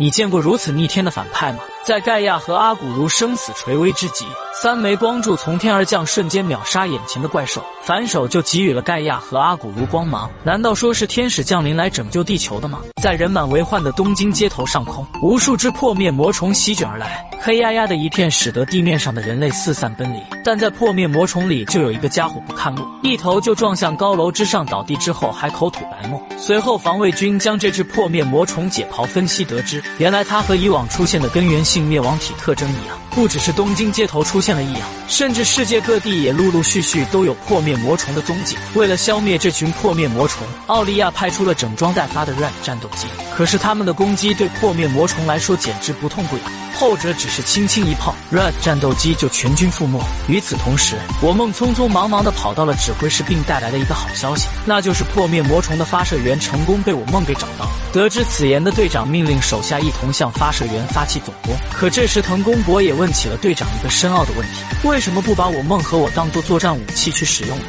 你见过如此逆天的反派吗？在盖亚和阿古如生死垂危之际，三枚光柱从天而降，瞬间秒杀眼前的怪兽，反手就给予了盖亚和阿古如光芒。难道说是天使降临来拯救地球的吗？在人满为患的东京街头上空，无数只破灭魔虫席卷而来，黑压压的一片，使得地面上的人类四散奔离。但在破灭魔虫里，就有一个家伙不看路，一头就撞向高楼之上，倒地之后还口吐白沫。随后防卫军将这只破灭魔虫解剖分析，得知原来它和以往出现的根源性灭亡体特征一样，不只是东京街头出现了异样，甚至世界各地也陆陆续续都有破灭魔虫的踪迹。为了消灭这群破灭魔虫，奥利亚派出了整装待发的 Red 战斗机。可是他们的攻击对破灭魔虫来说简直不痛不痒，后者只是轻轻一炮，Red 战斗机就全军覆没。与此同时，我梦匆匆忙忙的跑到了指挥室，并带来了一个好消息，那就是破灭魔虫的发射源成功被我梦给找到。得知此言的队长命令手下一同向发射员发起总攻。可这时藤宫博也问起了队长一个深奥的问题：为什么不把我梦和我当做作战武器去使用呢？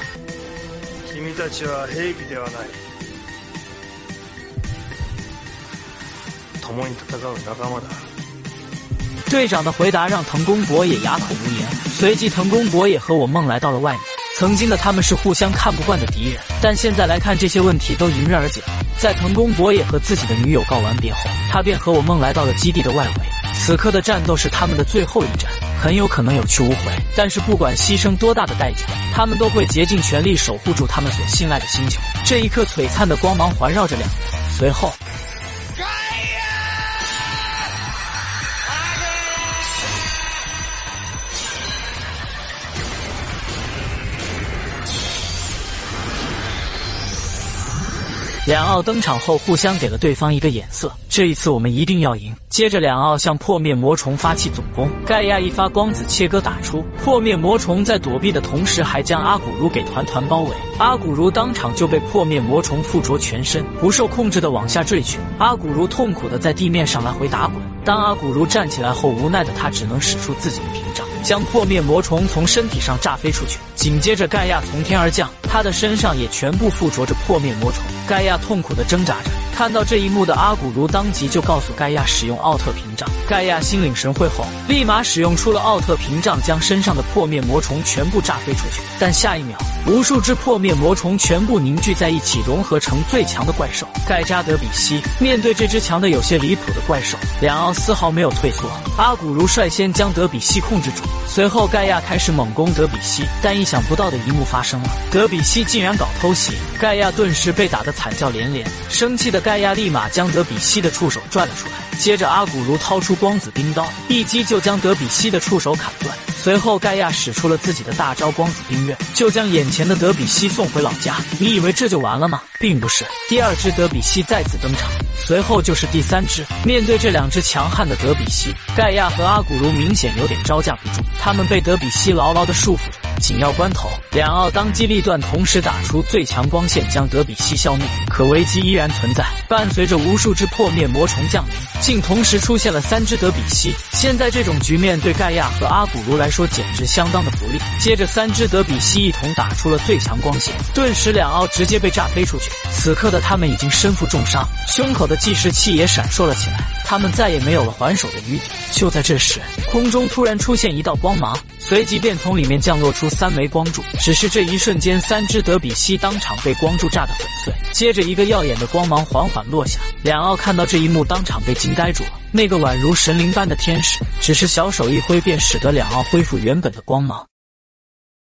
队长的回答让藤宫博也哑口无言。随即，藤宫博也和我梦来到了外面。曾经的他们是互相看不惯的敌人，但现在来看，这些问题都迎刃而解。在藤宫博也和自己的女友告完别后，他便和我梦来到了基地的外围。此刻的战斗是他们的最后一战，很有可能有去无回。但是不管牺牲多大的代价，他们都会竭尽全力守护住他们所信赖的星球。这一刻，璀璨的光芒环绕着两人。随后。两奥登场后，互相给了对方一个眼色。这一次，我们一定要赢。接着，两奥向破灭魔虫发起总攻。盖亚一发光子切割打出，破灭魔虫在躲避的同时，还将阿古茹给团团包围。阿古茹当场就被破灭魔虫附着全身，不受控制的往下坠去。阿古茹痛苦的在地面上来回打滚。当阿古茹站起来后，无奈的他只能使出自己的屏障，将破灭魔虫从身体上炸飞出去。紧接着，盖亚从天而降，他的身上也全部附着着破灭魔虫。盖亚痛苦的挣扎着，看到这一幕的阿古茹当即就告诉盖亚使用奥特屏障。盖亚心领神会后，立马使用出了奥特屏障，将身上的破灭魔虫全部炸飞出去。但下一秒，无数只破灭魔虫全部凝聚在一起，融合成最强的怪兽盖扎德比西。面对这只强的有些离谱的怪兽，两奥丝毫没有退缩。阿古茹率先将德比西控制住，随后盖亚开始猛攻德比西。但意想不到的一幕发生了，德比西竟然搞偷袭，盖亚顿时被打得惨叫连连。生气的盖亚立马将德比西的触手拽了出来，接着阿古茹掏出光子冰刀，一击就将德比西的触手砍断。随后盖亚使出了自己的大招光子冰刃，就将眼前的德比西送回老家。你以为这就完了吗？并不是，第二只德比西再次登场，随后就是第三只。面对这两只强悍的德比西，盖亚和阿古茹明显有点招架不住，他们被德比西牢牢的束缚着。紧要关头，两奥当机立断，同时打出最强光线，将德比西消灭。可危机依然存在，伴随着无数只破灭魔虫降临，并同时出现了三只德比西。现在这种局面对盖亚和阿古茹来说简直相当的不利。接着，三只德比西一同打出了最强光线，顿时两奥直接被炸飞出去。此刻的他们已经身负重伤，胸口的计时器也闪烁了起来，他们再也没有了还手的余地。就在这时，空中突然出现一道光芒，随即便从里面降落出三枚光柱。只是这一瞬间，三只德比西当场被光柱炸得粉碎。接着，一个耀眼的光芒缓缓落下，两奥看到这一幕，当场被惊呆住了。那个宛如神灵般的天使，只是小手一挥，便使得两奥恢复原本的光芒。